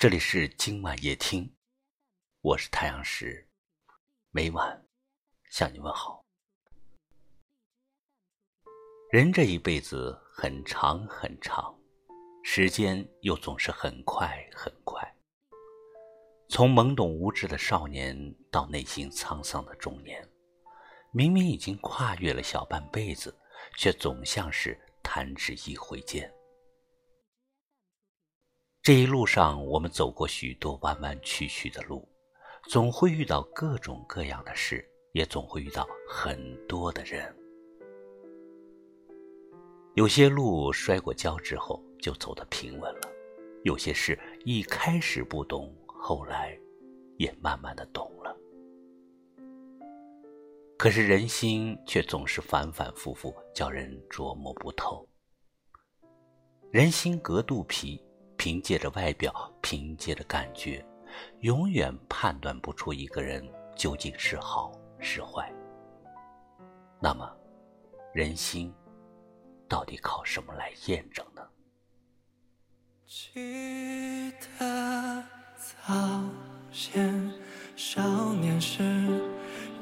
这里是今晚夜听，我是太阳石，每晚向你问好。人这一辈子很长很长，时间又总是很快很快。从懵懂无知的少年到内心沧桑的中年，明明已经跨越了小半辈子，却总像是弹指一挥间。这一路上，我们走过许多弯弯曲曲的路，总会遇到各种各样的事，也总会遇到很多的人。有些路摔过跤之后就走得平稳了，有些事一开始不懂，后来也慢慢的懂了。可是人心却总是反反复复，叫人琢磨不透。人心隔肚皮。凭借着外表，凭借着感觉，永远判断不出一个人究竟是好是坏。那么，人心到底靠什么来验证呢？记得早先少年时，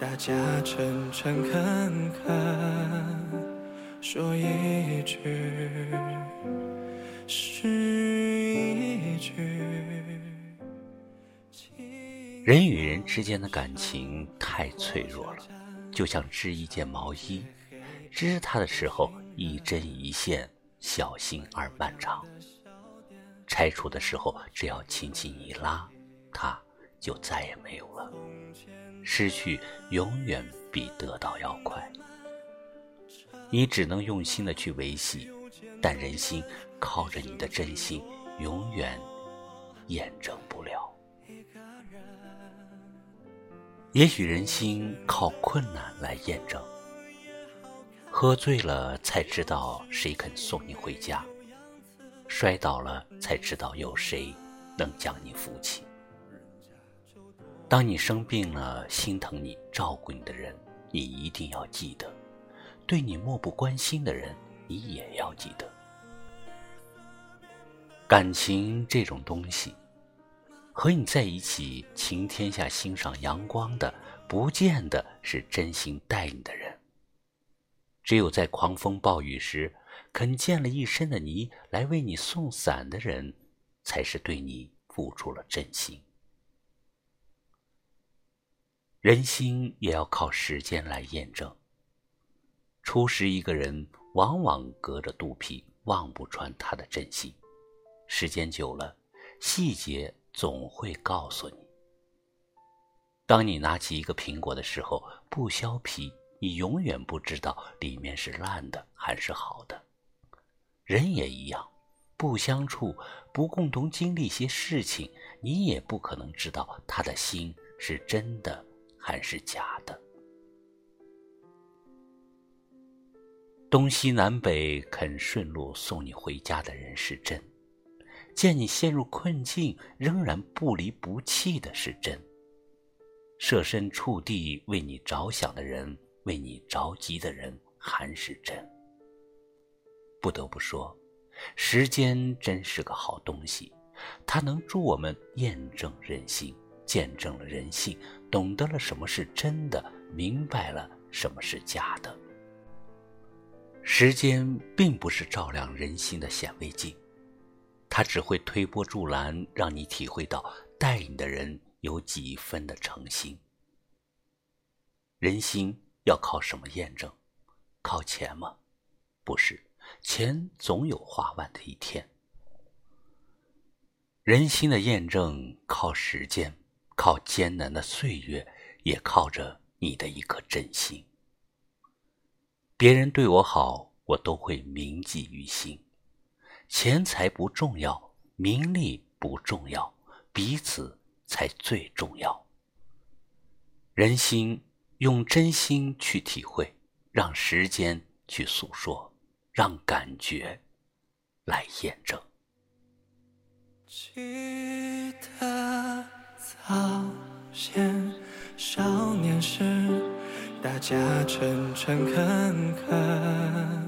大家诚诚恳恳说一句。人与人之间的感情太脆弱了，就像织一件毛衣，织它的时候一针一线，小心而漫长；拆除的时候，只要轻轻一拉，它就再也没有了。失去永远比得到要快，你只能用心的去维系，但人心靠着你的真心，永远验证不了。也许人心靠困难来验证。喝醉了才知道谁肯送你回家，摔倒了才知道有谁能将你扶起。当你生病了，心疼你、照顾你的人，你一定要记得；对你漠不关心的人，你也要记得。感情这种东西。和你在一起，晴天下欣赏阳光的，不见得是真心待你的人。只有在狂风暴雨时，肯溅了一身的泥来为你送伞的人，才是对你付出了真心。人心也要靠时间来验证。初识一个人，往往隔着肚皮望不穿他的真心，时间久了，细节。总会告诉你，当你拿起一个苹果的时候，不削皮，你永远不知道里面是烂的还是好的。人也一样，不相处，不共同经历些事情，你也不可能知道他的心是真的还是假的。东西南北肯顺路送你回家的人是真。见你陷入困境，仍然不离不弃的是真；设身处地为你着想的人，为你着急的人，还是真。不得不说，时间真是个好东西，它能助我们验证人心，见证了人性，懂得了什么是真的，明白了什么是假的。时间并不是照亮人心的显微镜。他只会推波助澜，让你体会到带你的人有几分的诚心。人心要靠什么验证？靠钱吗？不是，钱总有花完的一天。人心的验证靠时间，靠艰难的岁月，也靠着你的一颗真心。别人对我好，我都会铭记于心。钱财不重要，名利不重要，彼此才最重要。人心用真心去体会，让时间去诉说，让感觉来验证。记得早先少年时，大家诚诚恳恳。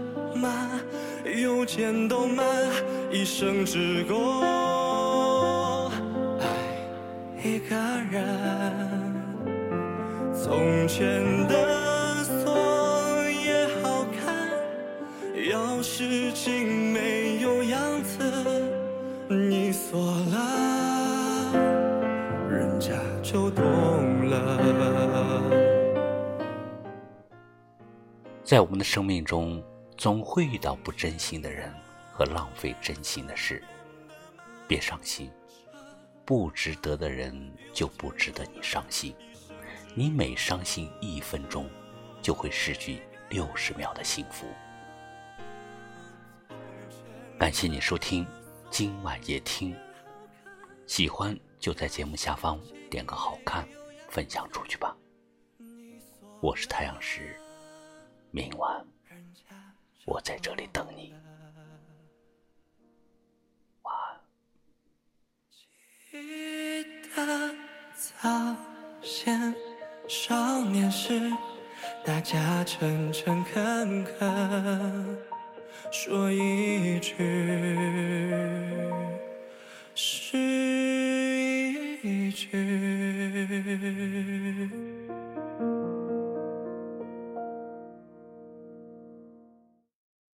马邮件都慢，一生只够爱一个人。从前的锁也好看，钥匙竟没有样子，你锁了，人家就懂了。在我们的生命中，总会遇到不真心的人和浪费真心的事。别伤心，不值得的人就不值得你伤心。你每伤心一分钟，就会失去六十秒的幸福。感谢你收听今晚夜听，喜欢就在节目下方点个好看，分享出去吧。我是太阳石，明晚我在这里等你。记得早先少年时，大家诚诚恳恳说一句。